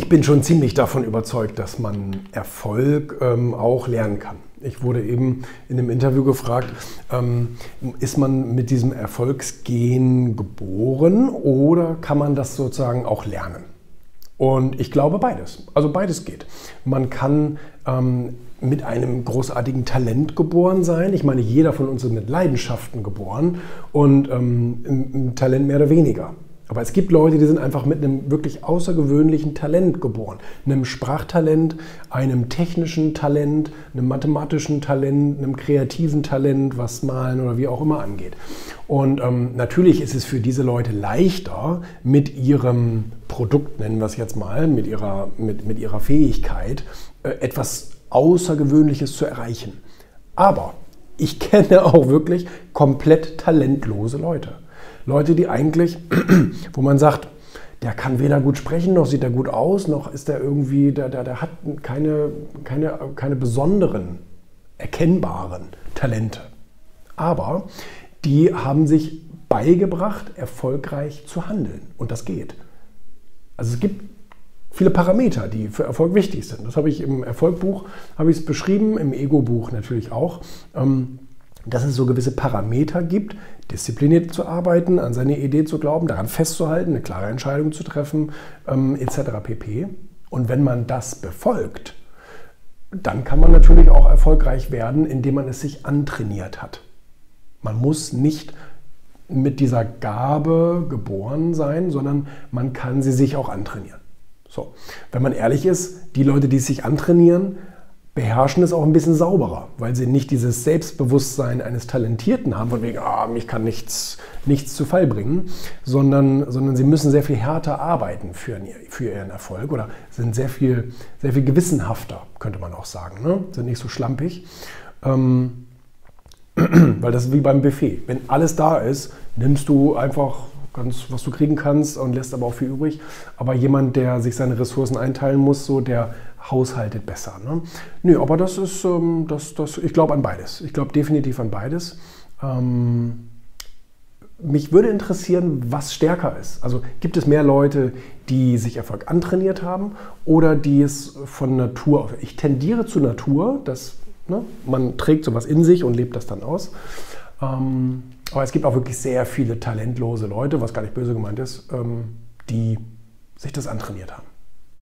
Ich bin schon ziemlich davon überzeugt, dass man Erfolg ähm, auch lernen kann. Ich wurde eben in einem Interview gefragt, ähm, ist man mit diesem Erfolgsgen geboren oder kann man das sozusagen auch lernen? Und ich glaube beides. Also beides geht. Man kann ähm, mit einem großartigen Talent geboren sein. Ich meine, jeder von uns ist mit Leidenschaften geboren und ähm, Talent mehr oder weniger. Aber es gibt Leute, die sind einfach mit einem wirklich außergewöhnlichen Talent geboren. Einem Sprachtalent, einem technischen Talent, einem mathematischen Talent, einem kreativen Talent, was Malen oder wie auch immer angeht. Und ähm, natürlich ist es für diese Leute leichter, mit ihrem Produkt, nennen wir es jetzt mal, mit ihrer, mit, mit ihrer Fähigkeit, äh, etwas Außergewöhnliches zu erreichen. Aber ich kenne auch wirklich komplett talentlose Leute. Leute, die eigentlich, wo man sagt, der kann weder gut sprechen, noch sieht er gut aus, noch ist er irgendwie, der, der, der hat keine, keine, keine besonderen, erkennbaren Talente. Aber die haben sich beigebracht, erfolgreich zu handeln. Und das geht. Also es gibt viele Parameter, die für Erfolg wichtig sind. Das habe ich im Erfolgbuch habe ich es beschrieben, im Ego-Buch natürlich auch. Ähm, dass es so gewisse Parameter gibt, diszipliniert zu arbeiten, an seine Idee zu glauben, daran festzuhalten, eine klare Entscheidung zu treffen, ähm, etc. pp. Und wenn man das befolgt, dann kann man natürlich auch erfolgreich werden, indem man es sich antrainiert hat. Man muss nicht mit dieser Gabe geboren sein, sondern man kann sie sich auch antrainieren. So, wenn man ehrlich ist, die Leute, die sich antrainieren, beherrschen es auch ein bisschen sauberer, weil sie nicht dieses Selbstbewusstsein eines Talentierten haben, von wegen, ah, mich kann nichts, nichts zu Fall bringen, sondern, sondern sie müssen sehr viel härter arbeiten für, für ihren Erfolg oder sind sehr viel, sehr viel gewissenhafter, könnte man auch sagen, ne? sind nicht so schlampig. Ähm, weil das ist wie beim Buffet. Wenn alles da ist, nimmst du einfach ganz, was du kriegen kannst und lässt aber auch viel übrig. Aber jemand, der sich seine Ressourcen einteilen muss, so der haushaltet besser. Ne? Nö, aber das ist, ähm, das, das, ich glaube an beides. Ich glaube definitiv an beides. Ähm, mich würde interessieren, was stärker ist. Also gibt es mehr Leute, die sich Erfolg antrainiert haben oder die es von Natur aus. Ich tendiere zu Natur, dass ne, man trägt sowas in sich und lebt das dann aus. Ähm, aber es gibt auch wirklich sehr viele talentlose Leute, was gar nicht böse gemeint ist, ähm, die sich das antrainiert haben.